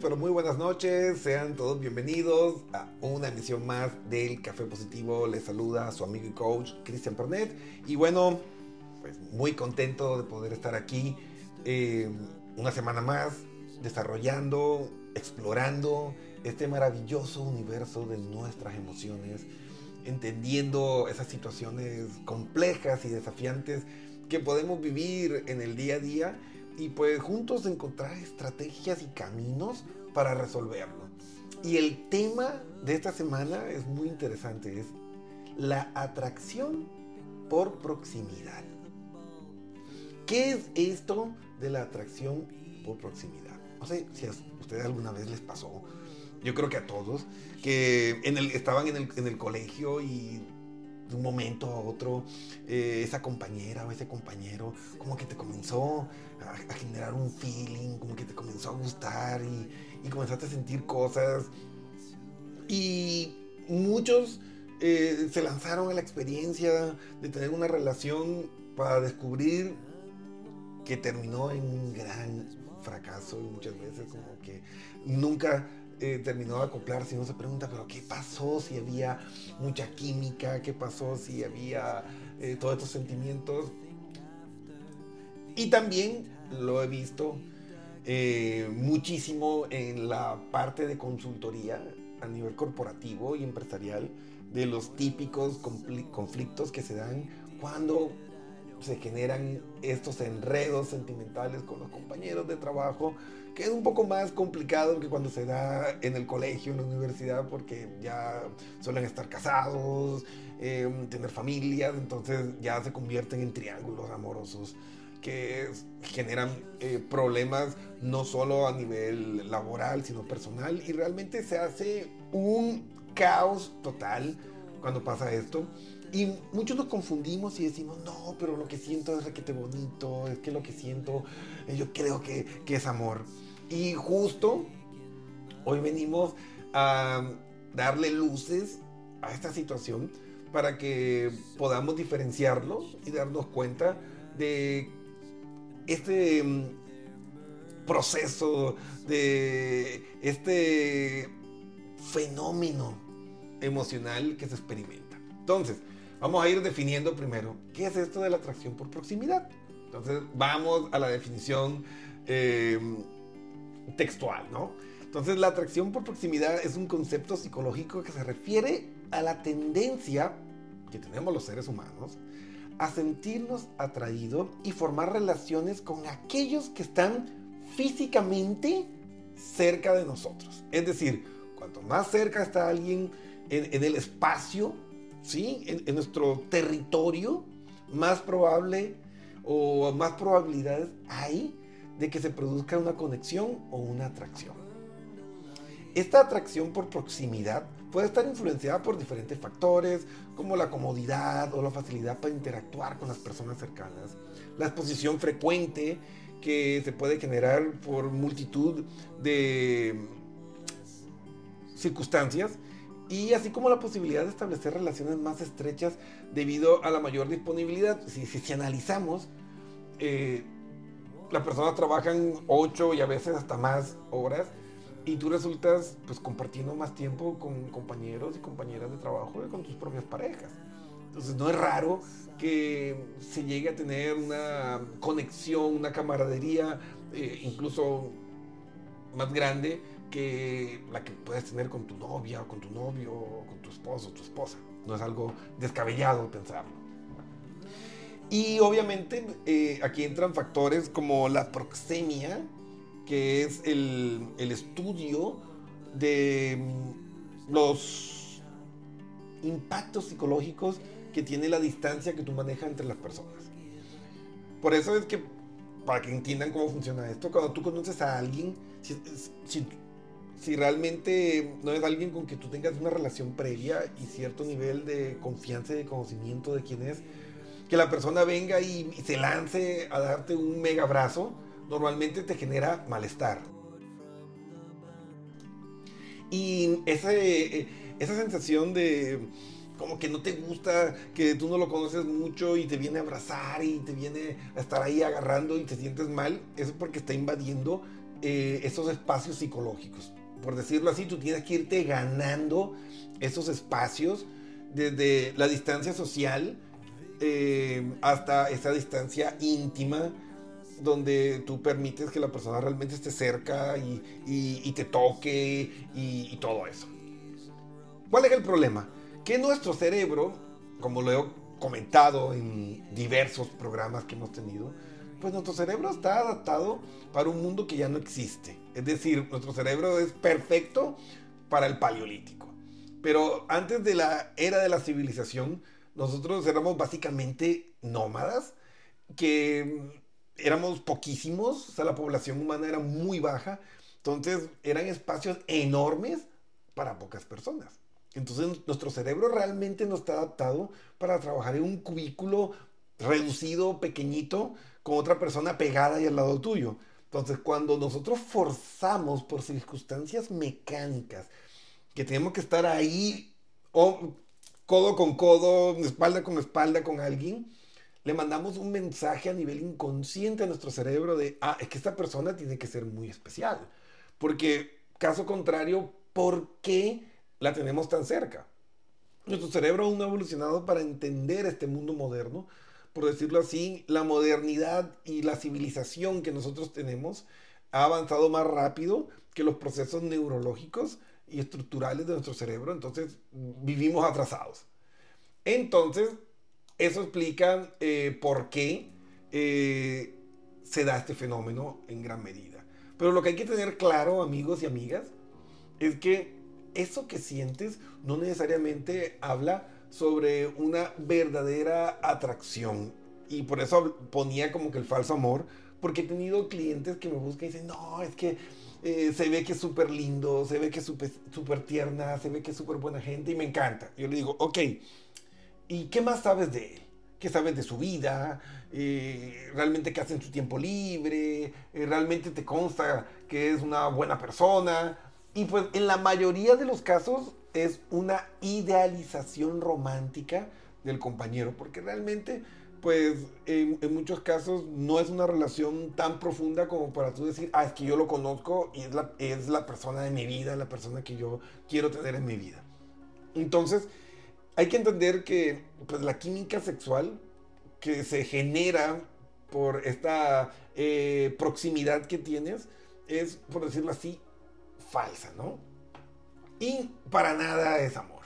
pero muy buenas noches. Sean todos bienvenidos a una emisión más del Café Positivo. Les saluda su amigo y coach Cristian Pernet. Y bueno, pues muy contento de poder estar aquí eh, una semana más desarrollando, explorando este maravilloso universo de nuestras emociones, entendiendo esas situaciones complejas y desafiantes que podemos vivir en el día a día y pues juntos encontrar estrategias y caminos para resolverlo. Y el tema de esta semana es muy interesante, es la atracción por proximidad. ¿Qué es esto de la atracción por proximidad? No sé si a ustedes alguna vez les pasó, yo creo que a todos, que en el, estaban en el, en el colegio y de un momento a otro, eh, esa compañera o ese compañero, como que te comenzó a, generar un feeling, como que te comenzó a gustar y, comenzaste a sentir cosas. Y muchos eh, se lanzaron a la experiencia de tener una relación para descubrir que terminó en un gran fracaso y muchas veces como que nunca eh, terminó de acoplarse y uno se pregunta, pero ¿qué pasó si había mucha química? ¿Qué pasó si había eh, todos estos sentimientos? Y también lo he visto eh, muchísimo en la parte de consultoría a nivel corporativo y empresarial de los típicos conflictos que se dan cuando se generan estos enredos sentimentales con los compañeros de trabajo que es un poco más complicado que cuando se da en el colegio, en la universidad, porque ya suelen estar casados, em, tener familias, entonces ya se convierten en triángulos amorosos que generan eh, problemas no solo a nivel laboral, sino personal, y realmente se hace un caos total cuando pasa esto. Y muchos nos confundimos y decimos, no, pero lo que siento es requete bonito, es que lo que siento, eh, yo creo que, que es amor. Y justo hoy venimos a darle luces a esta situación para que podamos diferenciarlo y darnos cuenta de este mm, proceso, de este fenómeno emocional que se experimenta. Entonces, Vamos a ir definiendo primero qué es esto de la atracción por proximidad. Entonces vamos a la definición eh, textual, ¿no? Entonces la atracción por proximidad es un concepto psicológico que se refiere a la tendencia que tenemos los seres humanos a sentirnos atraídos y formar relaciones con aquellos que están físicamente cerca de nosotros. Es decir, cuanto más cerca está alguien en, en el espacio, ¿sí? En, nuestro territorio, más probable o más probabilidades hay de que se produzca una conexión o una atracción. Esta atracción por proximidad puede estar influenciada por diferentes factores, como la comodidad o la facilidad para interactuar con las personas cercanas, la exposición frecuente que se puede generar por multitud de circunstancias y así como la posibilidad de establecer relaciones más estrechas debido a la mayor disponibilidad. Si, si, analizamos, eh, las personas trabajan 8 y a veces hasta más horas y tú resultas pues compartiendo más tiempo con compañeros y compañeras de trabajo que con tus propias parejas. Entonces no es raro que se llegue a tener una conexión, una camaradería, eh, incluso más grande que la que puedes tener con tu novia o con tu novio o con tu esposo o tu esposa. No es algo descabellado pensarlo. Y obviamente eh, aquí entran factores como la proxemia, que es el, el estudio de mm, los impactos psicológicos que tiene la distancia que tú manejas entre las personas. Por eso es que, para que entiendan cómo funciona esto, cuando tú conoces a alguien, si, si si realmente no es alguien con que tú tengas una relación previa y cierto nivel de confianza y de conocimiento de quién es, que la persona venga y, se lance a darte un mega abrazo, normalmente te genera malestar. Y ese, esa sensación de como que no te gusta, que tú no lo conoces mucho y te viene a abrazar y te viene a estar ahí agarrando y te sientes mal, es porque está invadiendo eh, esos espacios psicológicos. Por decirlo así, tú tienes que irte ganando esos espacios desde la distancia social eh, hasta esa distancia íntima donde tú permites que la persona realmente esté cerca y, te toque y, todo eso. ¿Cuál es el problema? Que nuestro cerebro, como lo he comentado en diversos programas que hemos tenido, pues nuestro cerebro está adaptado para un mundo que ya no existe. Es decir, nuestro cerebro es perfecto para el paleolítico. Pero antes de la era de la civilización, nosotros éramos básicamente nómadas que éramos poquísimos, o sea, la población humana era muy baja, entonces eran espacios enormes para pocas personas. Entonces nuestro cerebro realmente no está adaptado para trabajar en un cubículo reducido, pequeñito, con otra persona pegada y al lado tuyo. Entonces cuando nosotros forzamos por circunstancias mecánicas que tenemos que estar ahí o codo con codo, espalda con espalda con alguien, le mandamos un mensaje a nivel inconsciente a nuestro cerebro de, ah, es que esta persona tiene que ser muy especial. Porque, caso contrario, ¿por qué la tenemos tan cerca? Nuestro cerebro aún no ha evolucionado para entender este mundo moderno. Por decirlo así, la modernidad y la civilización que nosotros tenemos ha avanzado más rápido que los procesos neurológicos y estructurales de nuestro cerebro. Entonces, vivimos atrasados. Entonces, eso explica eh, por qué eh, se da este fenómeno en gran medida. Pero lo que hay que tener claro, amigos y amigas, es que eso que sientes no necesariamente habla sobre una verdadera atracción. Y por eso ponía como que el falso amor, porque he tenido clientes que me buscan y dicen, no, es que eh, se ve que es súper lindo, se ve que es súper tierna, se ve que es súper buena gente y me encanta. Yo le digo, ok, ¿Y qué más sabes de él? ¿Qué sabes de su vida? Eh, ¿Realmente qué hace en su tiempo libre? Eh, ¿Realmente te consta que es una buena persona? Y pues en la mayoría de los casos es una idealización romántica del compañero, porque realmente pues en, muchos casos no es una relación tan profunda como para tú decir, ah, es que yo lo conozco y es la, es la persona de mi vida, la persona que yo quiero tener en mi vida. Entonces, hay que entender que pues, la química sexual que se genera por esta eh, proximidad que tienes es, por decirlo así, falsa, ¿no? Y para nada es amor.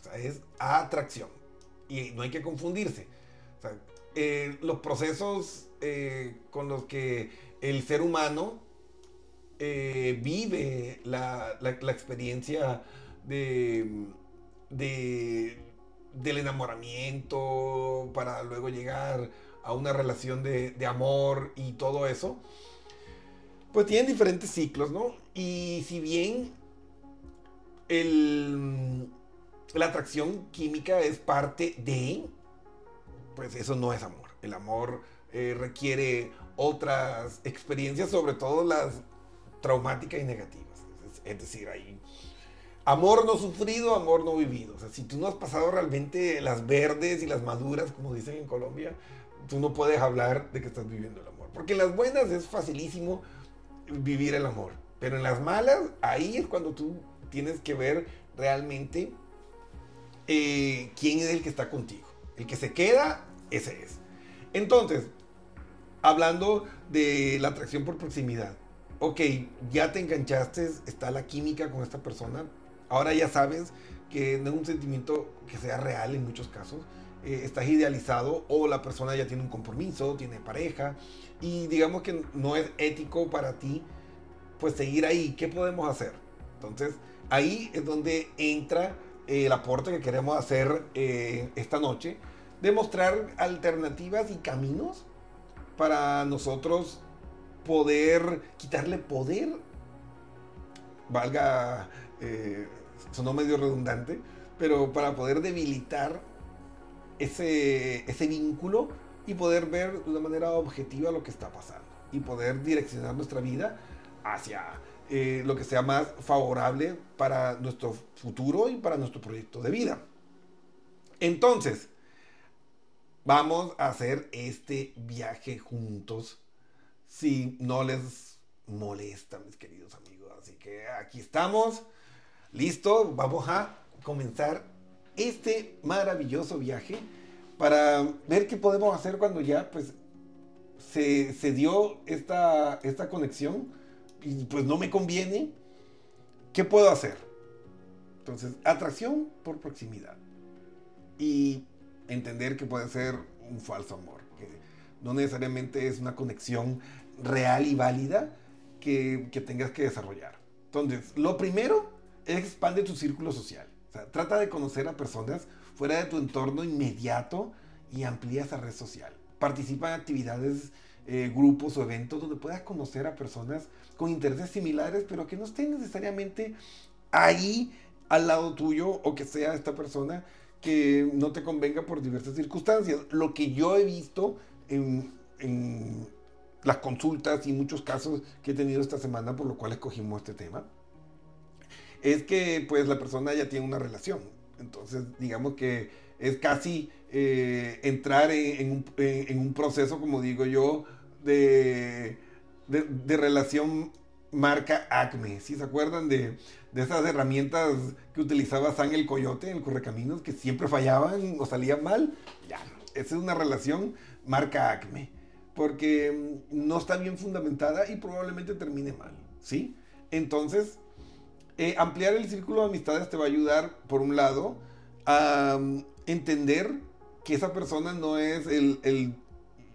O sea, es atracción. Y no hay que confundirse. O eh, los procesos eh, con los que el ser humano vive la, la experiencia de de, del enamoramiento para luego llegar a una relación de, amor y todo eso, pues tienen diferentes ciclos, ¿no? Y si bien la atracción química es parte de, pues eso no es amor. El amor eh, requiere otras experiencias, sobre todo las traumáticas y negativas. Es, decir, hay Amor no sufrido, amor no vivido. O sea, si tú no has pasado realmente las verdes y las maduras, como dicen en Colombia, tú no puedes hablar de que estás viviendo el amor. Porque en las buenas es facilísimo vivir el amor. Pero en las malas, ahí es cuando tú tienes que ver realmente eh, quién es el que está contigo. El que se queda, ese es. Entonces, hablando de la atracción por proximidad. Ok, ya te enganchaste, está la química con esta persona, Ahora ya sabes que no es un sentimiento que sea real en muchos casos. Eh, estás idealizado o la persona ya tiene un compromiso, tiene pareja y digamos que no es ético para ti pues seguir ahí. ¿Qué podemos hacer? Entonces ahí es donde entra eh, el aporte que queremos hacer eh, esta noche, demostrar alternativas y caminos para nosotros poder quitarle poder, valga sonó medio redundante, pero para poder debilitar ese, ese vínculo y poder ver de una manera objetiva lo que está pasando y poder direccionar nuestra vida hacia eh, lo que sea más favorable para nuestro futuro y para nuestro proyecto de vida. Entonces, vamos a hacer este viaje juntos. Si no les molesta, mis queridos amigos. Así que aquí estamos, listo, vamos a comenzar este maravilloso viaje para ver qué podemos hacer cuando ya pues se, se dio esta, esta conexión pues no me conviene. ¿Qué puedo hacer? Entonces, atracción por proximidad. Y entender que puede ser un falso amor, que no necesariamente es una conexión real y válida que, que tengas que desarrollar. Entonces, lo primero es expande tu círculo social. O sea, trata de conocer a personas fuera de tu entorno inmediato y amplía esa red social. Participa en actividades, eh, grupos o eventos donde puedas conocer a personas con intereses similares, pero que no estén necesariamente ahí al lado tuyo o que sea esta persona que no te convenga por diversas circunstancias. Lo que yo he visto en, en las consultas y muchos casos que he tenido esta semana, por lo cual escogimos este tema, es que pues la persona ya tiene una relación. Entonces, digamos que es casi eh, entrar en, un, proceso, como digo yo, de, de, relación marca Acme. ¿Sí se acuerdan de, de, esas herramientas que utilizaba San el Coyote en el Correcaminos que siempre fallaban o salían mal? Ya, esa es una relación marca Acme. Porque no está bien fundamentada y probablemente termine mal. ¿Sí? Entonces, eh, ampliar el círculo de amistades te va a ayudar, por un lado, a um, entender que esa persona no es el,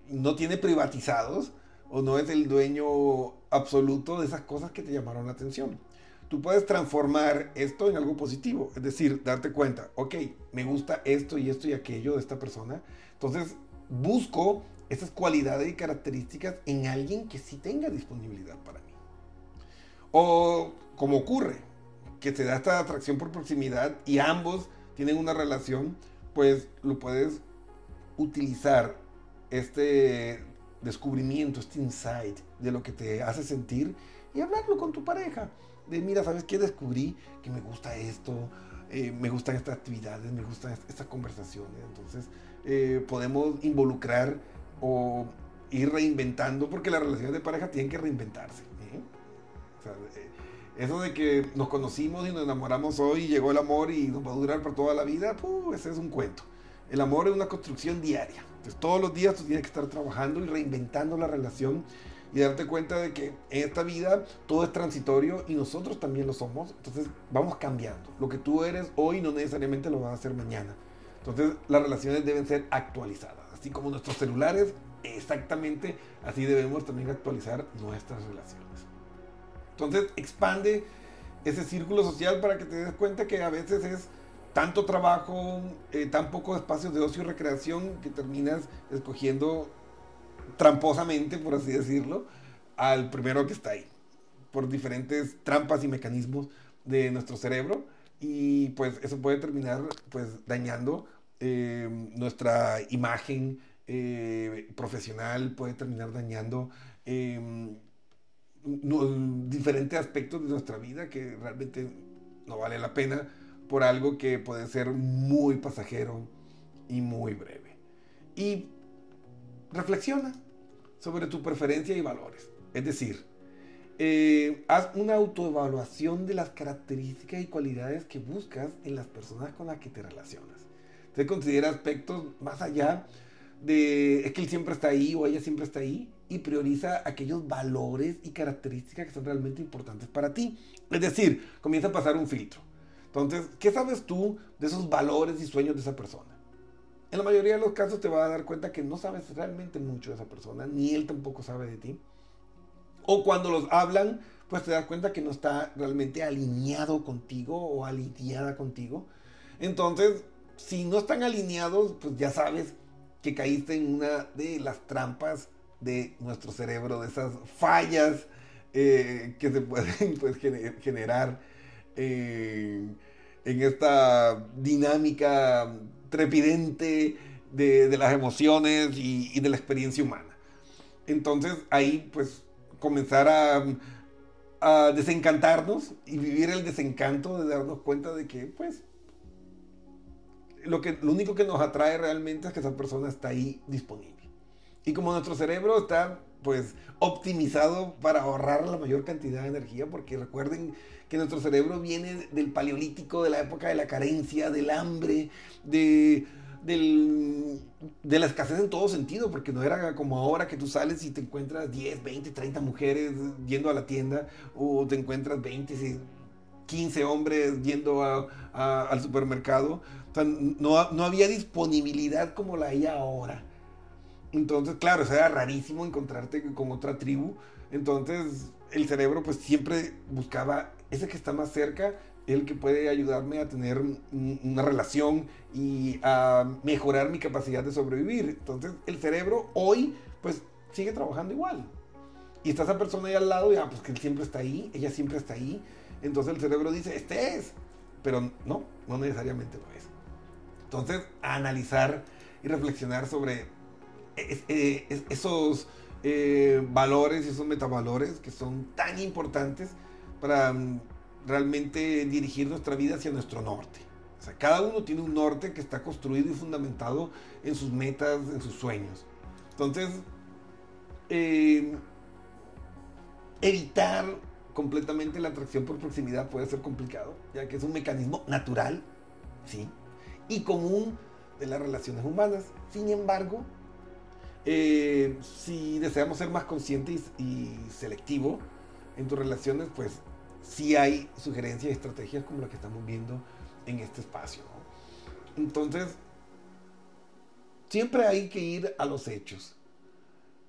no tiene privatizados o no es el dueño absoluto de esas cosas que te llamaron la atención. Tú puedes transformar esto en algo positivo, es decir, darte cuenta, ok, me gusta esto y esto y aquello de esta persona, entonces busco esas cualidades y características en alguien que sí tenga disponibilidad para mí. O como ocurre, que te da esta atracción por proximidad y ambos tienen una relación, pues lo puedes utilizar este descubrimiento, este insight de lo que te hace sentir y hablarlo con tu pareja. De mira, ¿sabes qué? Descubrí que me gusta esto, eh, me gustan estas actividades, me gustan estas conversaciones. Entonces eh, podemos involucrar o ir reinventando, porque las relaciones de pareja tienen que reinventarse. ¿eh? Eso de que nos conocimos y nos enamoramos hoy y llegó el amor y nos va a durar por toda la vida, ese es un cuento. El amor es una construcción diaria. Entonces todos los días tú tienes que estar trabajando y reinventando la relación y darte cuenta de que en esta vida todo es transitorio y nosotros también lo somos. Entonces vamos cambiando. Lo que tú eres hoy no necesariamente lo vas a hacer mañana. Entonces las relaciones deben ser actualizadas. Así como nuestros celulares, exactamente así debemos también actualizar nuestras relaciones. Entonces expande ese círculo social para que te des cuenta que a veces es tanto trabajo, eh, tan pocos espacios de ocio y recreación que terminas escogiendo tramposamente, por así decirlo, al primero que está ahí, por diferentes trampas y mecanismos de nuestro cerebro. Y pues eso puede terminar pues dañando eh, nuestra imagen eh, profesional, puede terminar dañando diferentes aspectos de nuestra vida que realmente no vale la pena por algo que puede ser muy pasajero y muy breve. Y reflexiona sobre tu preferencia y valores. Es decir, eh, haz una autoevaluación de las características y cualidades que buscas en las personas con las que te relacionas. Te considera aspectos más allá de es que él siempre está ahí o ella siempre está ahí y prioriza aquellos valores y características que son realmente importantes para ti. Es decir, comienza a pasar un filtro. Entonces, ¿qué sabes tú de esos valores y sueños de esa persona? En la mayoría de los casos te vas a dar cuenta que no sabes realmente mucho de esa persona, ni él tampoco sabe de ti. O cuando los hablan, pues te das cuenta que no está realmente alineado contigo o alineada contigo. Entonces, si no están alineados, pues ya sabes que caíste en una de las trampas de nuestro cerebro, de esas fallas eh, que se pueden pues, generar eh, en esta dinámica trepidente de, las emociones y, de la experiencia humana. Entonces ahí pues comenzar a, a desencantarnos y vivir el desencanto de darnos cuenta de que pues lo, que, lo único que nos atrae realmente es que esa persona está ahí disponible. Y como nuestro cerebro está pues optimizado para ahorrar la mayor cantidad de energía, porque recuerden que nuestro cerebro viene del paleolítico, de la época de la carencia, del hambre, de, de la escasez en todo sentido, porque no era como ahora que tú sales y te encuentras 10, 20, 30 mujeres yendo a la tienda, o te encuentras 20, 15 hombres yendo al supermercado. no, no había disponibilidad como la hay ahora. Entonces, claro, era rarísimo encontrarte con otra tribu. Entonces, el cerebro pues siempre buscaba ese que está más cerca, el que puede ayudarme a tener una relación y a mejorar mi capacidad de sobrevivir. Entonces, el cerebro hoy pues sigue trabajando igual. Y está esa persona ahí al lado y ah, pues que él siempre está ahí, ella siempre está ahí. Entonces el cerebro dice, este es. Pero no, no necesariamente lo es. Entonces, analizar y reflexionar sobre eh, esos eh, valores y esos metavalores que son tan importantes para mm, realmente dirigir nuestra vida hacia nuestro norte. O sea, cada uno tiene un norte que está construido y fundamentado en sus metas, en sus sueños. Entonces, eh, evitar completamente la atracción por proximidad puede ser complicado, ya que es un mecanismo natural, sí, y común de las relaciones humanas. Sin embargo, eh, si deseamos ser más conscientes y, selectivo en tus relaciones, pues sí hay sugerencias y estrategias como las que estamos viendo en este espacio. Entonces, siempre hay que ir a los hechos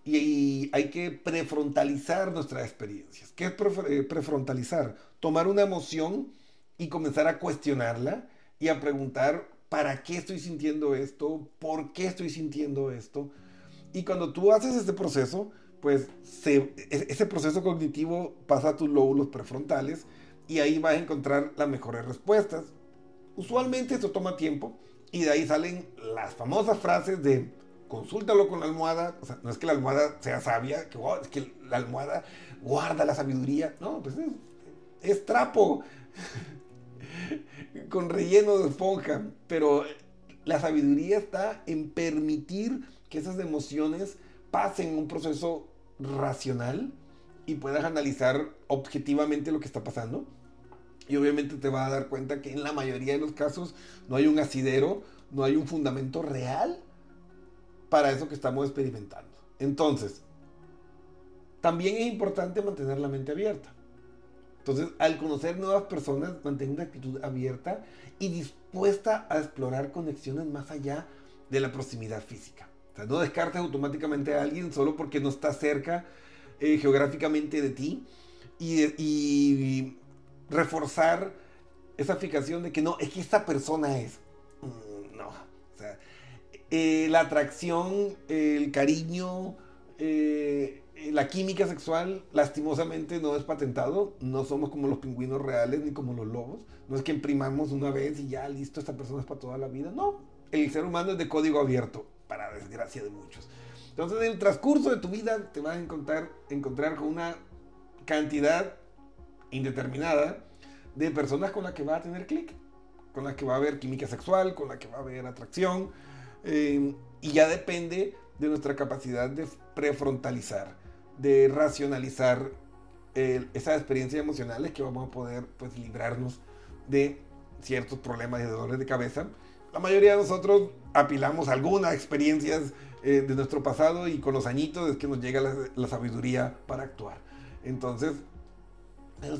y hay que prefrontalizar nuestras experiencias. ¿Qué es eh, prefrontalizar? Tomar una emoción y comenzar a cuestionarla y a preguntar, ¿para qué estoy sintiendo esto? ¿Por qué estoy sintiendo esto? Y cuando tú haces este proceso, pues e, ese proceso cognitivo pasa a tus lóbulos prefrontales y ahí vas a encontrar las mejores respuestas. Usualmente esto toma tiempo y de ahí salen las famosas frases de consúltalo con la almohada. O sea, no es que la almohada sea sabia, que, oh, es que la almohada guarda la sabiduría. No, pues es, es trapo con relleno de esponja. Pero la sabiduría está en permitir que esas emociones pasen un proceso racional y puedas analizar objetivamente lo que está pasando. Y obviamente te vas a dar cuenta que en la mayoría de los casos no hay un asidero, no hay un fundamento real para eso que estamos experimentando. Entonces, también es importante mantener la mente abierta. Entonces, al conocer nuevas personas, mantén una actitud abierta y dispuesta a explorar conexiones más allá de la proximidad física no descartes automáticamente a alguien solo porque no está cerca eh, geográficamente de ti y, reforzar esa fijación de que no, es que esta persona es. Mm, no. O sea, eh, la atracción, el cariño, eh, la química sexual, lastimosamente no es patentado. No somos como los pingüinos reales ni como los lobos. No es que imprimamos una vez y ya listo, esta persona es para toda la vida. No. El ser humano es de código abierto para desgracia de muchos. Entonces, en el transcurso de tu vida te vas a encontrar, encontrar con una cantidad indeterminada de personas con las que vas a tener clic, con las que va a haber química sexual, con las que va a haber atracción, eh, y ya depende de nuestra capacidad de prefrontalizar, de racionalizar esas experiencias emocionales que vamos a poder pues, librarnos de ciertos problemas y dolores de cabeza la mayoría de nosotros apilamos algunas experiencias eh, de nuestro pasado y con los añitos es que nos llega la, sabiduría para actuar. Entonces,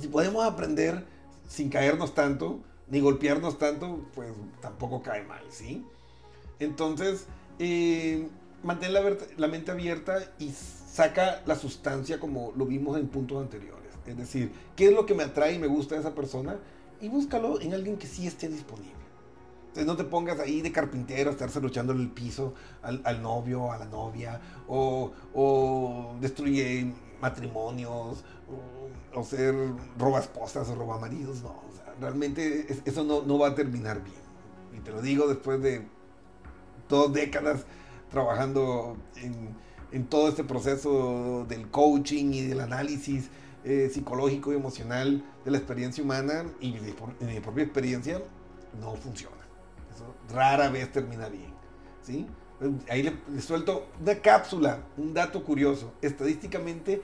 si podemos aprender sin caernos tanto, ni golpearnos tanto, pues tampoco cae mal, ¿sí? Entonces, eh, mantén la, la, mente abierta y saca la sustancia como lo vimos en puntos anteriores. Es decir, ¿qué es lo que me atrae y me gusta de esa persona? Y búscalo en alguien que sí esté disponible no te pongas ahí de carpintero a estarse luchando el piso al, novio, a la novia, o, o destruye matrimonios, o, ser roba esposas o roba maridos. No, realmente eso no, va a terminar bien. Y te lo digo después de dos décadas trabajando en, todo este proceso del coaching y del análisis eh, psicológico y emocional de la experiencia humana y de mi propia experiencia, no funciona rara vez termina bien. ¿sí? Ahí le, suelto una cápsula, un dato curioso. Estadísticamente,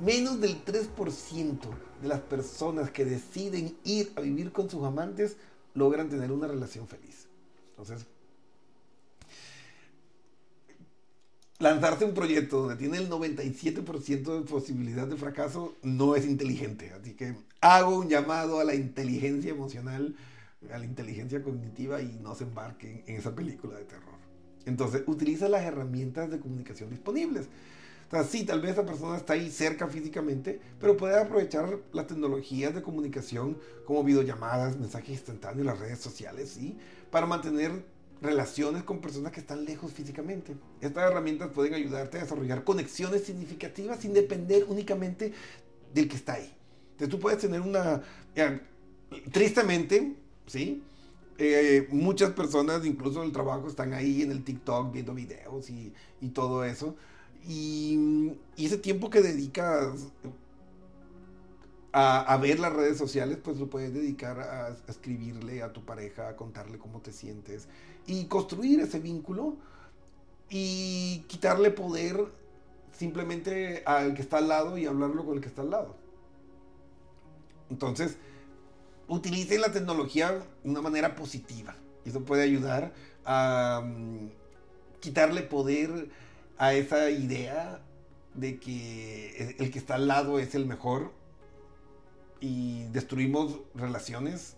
menos del 3% de las personas que deciden ir a vivir con sus amantes logran tener una relación feliz. Entonces, lanzarse un proyecto donde tiene el 97% de posibilidad de fracaso no es inteligente. Así que hago un llamado a la inteligencia emocional, a la inteligencia cognitiva y no se embarquen en esa película de terror. Entonces, utiliza las herramientas de comunicación disponibles. O sea, sí, tal vez esa persona está ahí cerca físicamente, pero puede aprovechar las tecnologías de comunicación como videollamadas, mensajes instantáneos, las redes sociales, ¿sí? Para mantener relaciones con personas que están lejos físicamente. Estas herramientas pueden ayudarte a desarrollar conexiones significativas sin depender únicamente del que está ahí. Entonces tú puedes tener una... tristemente, ¿sí? Eh, muchas personas, incluso en el trabajo, están ahí en el TikTok viendo videos y, todo eso. Y, ese tiempo que dedicas a, ver las redes sociales, pues lo puedes dedicar a, a, escribirle a tu pareja, a contarle cómo te sientes y construir ese vínculo y quitarle poder simplemente al que está al lado y hablarlo con el que está al lado. Entonces, utilicen la tecnología de una manera positiva. Eso puede ayudar a mm, quitarle poder a esa idea de que el que está al lado es el mejor y destruimos relaciones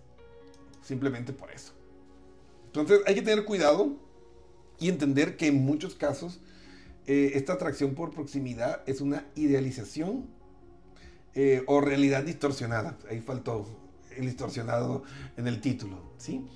simplemente por eso. Entonces hay que tener cuidado y entender que en muchos casos eh, esta atracción por proximidad es una idealización eh, o realidad distorsionada. Ahí faltó el distorsionado en el título, ¿sí?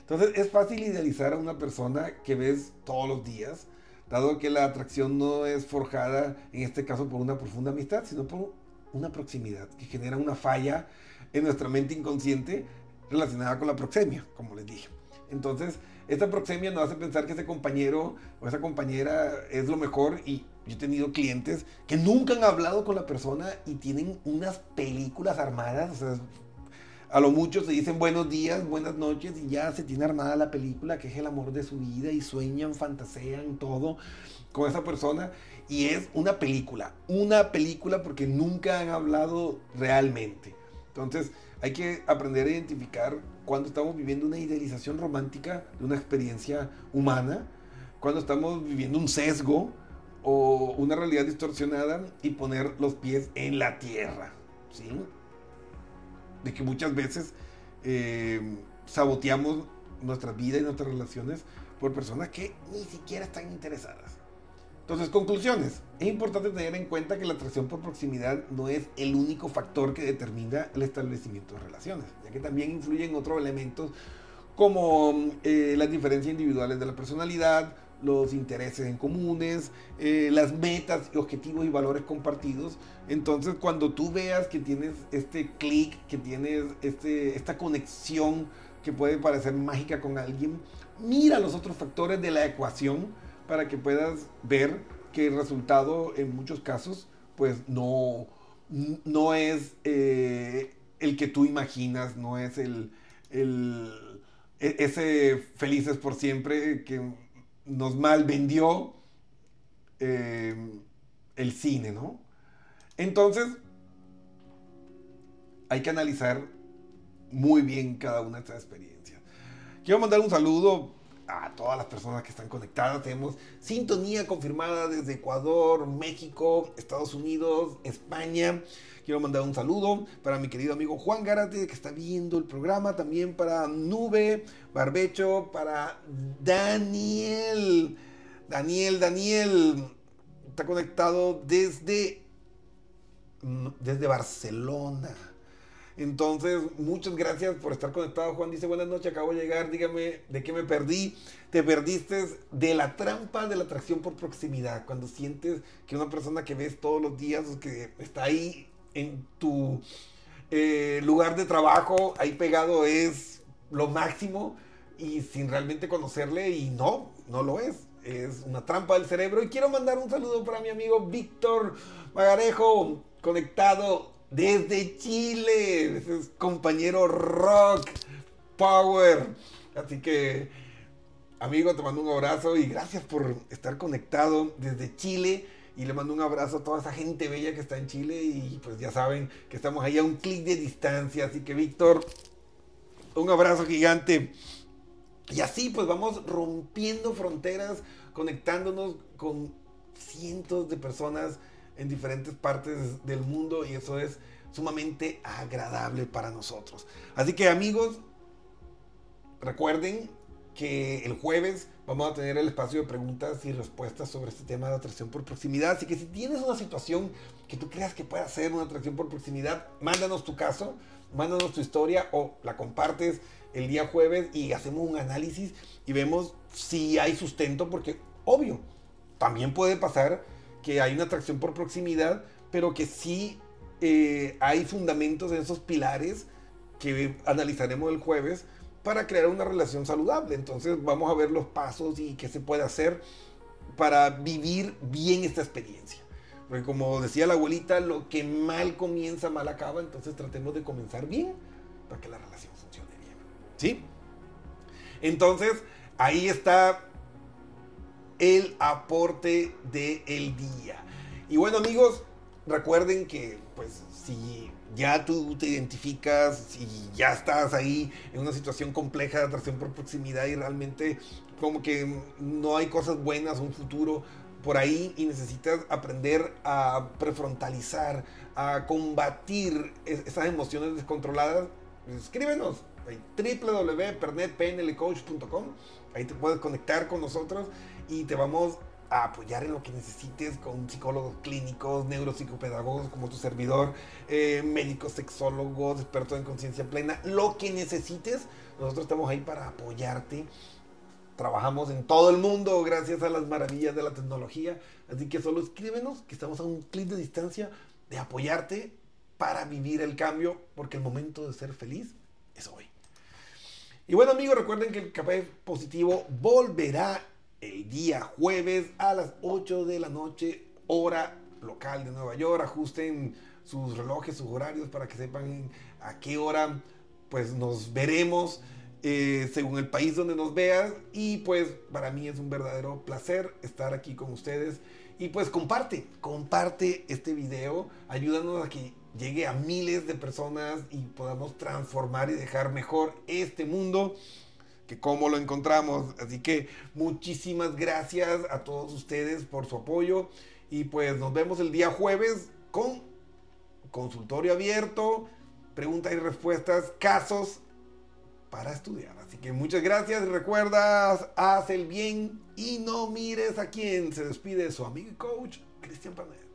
Entonces es fácil idealizar a una persona que ves todos los días, dado que la atracción no es forjada, en este caso, por una profunda amistad, sino por una proximidad que genera una falla en nuestra mente inconsciente relacionada con la proxemia, como les dije. Entonces, esta proxemia nos hace pensar que ese compañero o esa compañera es lo mejor y yo he tenido clientes que nunca han hablado con la persona y tienen unas películas armadas, o sea, a lo mucho se dicen buenos días, buenas noches y ya se tiene armada la película que es el amor de su vida y sueñan, fantasean todo con esa persona y es una película, una película porque nunca han hablado realmente. Entonces hay que aprender a identificar cuando estamos viviendo una idealización romántica de una experiencia humana, cuando estamos viviendo un sesgo o una realidad distorsionada y poner los pies en la tierra. ¿sí? Que muchas veces eh, saboteamos nuestra vida y nuestras relaciones por personas que ni siquiera están interesadas. Entonces, conclusiones. Es importante tener en cuenta que la atracción por proximidad no es el único factor que determina el establecimiento de relaciones, ya que también influyen otros elementos como eh, las diferencias individuales de la personalidad, los intereses en comunes, eh, las metas, objetivos y valores compartidos. Entonces, cuando tú veas que tienes este clic, que tienes este, esta conexión que puede parecer mágica con alguien, mira los otros factores de la ecuación para que puedas ver que el resultado en muchos casos, pues no, no es eh, el que tú imaginas, no es el, el e, ese felices por siempre que nos mal vendió eh, el cine, ¿no? Entonces, hay que analizar muy bien cada una de estas experiencias. Quiero mandar un saludo a todas las personas que están conectadas. Tenemos sintonía confirmada desde Ecuador, México, Estados Unidos, España. Quiero mandar un saludo para mi querido amigo Juan Garate que está viendo el programa. También para Nube, Barbecho, para Daniel. Daniel, Daniel. Está conectado desde, desde Barcelona. Entonces, muchas gracias por estar conectado. Juan dice, buenas noches, acabo de llegar, dígame de qué me perdí. Te perdiste de la trampa de la atracción por proximidad, cuando sientes que una persona que ves todos los días, que está ahí en tu eh, lugar de trabajo, ahí pegado es lo máximo y sin realmente conocerle y no, no lo es. Es una trampa del cerebro. Y quiero mandar un saludo para mi amigo Víctor Magarejo, conectado desde Chile. es compañero rock, power. Así que amigo, te mando un abrazo y gracias por estar conectado desde Chile. Y le mando un abrazo a toda esa gente bella que está en Chile. Y pues ya saben que estamos ahí a un clic de distancia. Así que Víctor, un abrazo gigante. Y así pues vamos rompiendo fronteras, conectándonos con cientos de personas en diferentes partes del mundo. Y eso es sumamente agradable para nosotros. Así que amigos, recuerden que el jueves vamos a tener el espacio de preguntas y respuestas sobre este tema de atracción por proximidad. Así que si tienes una situación que tú creas que pueda ser una atracción por proximidad, mándanos tu caso, mándanos tu historia o la compartes el día jueves y hacemos un análisis y vemos si hay sustento, porque obvio, también puede pasar que hay una atracción por proximidad, pero que sí eh, hay fundamentos en esos pilares que analizaremos el jueves para crear una relación saludable. Entonces vamos a ver los pasos y qué se puede hacer para vivir bien esta experiencia. Porque como decía la abuelita, lo que mal comienza, mal acaba. Entonces tratemos de comenzar bien para que la relación funcione bien. ¿Sí? Entonces, ahí está el aporte del día. Y bueno amigos, recuerden que pues si ya tú te identificas y ya estás ahí en una situación compleja de atracción por proximidad y realmente como que no hay cosas buenas, un futuro por ahí y necesitas aprender a prefrontalizar, a combatir esas emociones descontroladas, escríbenos. Www.pernetpnlcoach.com ahí te puedes conectar con nosotros y te vamos a apoyar en lo que necesites con psicólogos clínicos, neuropsicopedagogos como tu servidor, eh, médicos, sexólogos, expertos en conciencia plena, lo que necesites, nosotros estamos ahí para apoyarte. Trabajamos en todo el mundo gracias a las maravillas de la tecnología, así que solo escríbenos que estamos a un clic de distancia de apoyarte para vivir el cambio, porque el momento de ser feliz es hoy. Y bueno amigos, recuerden que el café positivo volverá el día jueves a las 8 de la noche, hora local de Nueva York. Ajusten sus relojes, sus horarios para que sepan a qué hora pues nos veremos eh, según el país donde nos veas. Y pues para mí es un verdadero placer estar aquí con ustedes. Y pues comparte, comparte este video, ayúdanos a que llegue a miles de personas y podamos transformar y dejar mejor este mundo que cómo lo encontramos. Así que muchísimas gracias a todos ustedes por su apoyo y pues nos vemos el día jueves con consultorio abierto, preguntas y respuestas, casos para estudiar. Así que muchas gracias. Recuerda, haz el bien y no mires a quien se despide su amigo y coach Cristian Panet.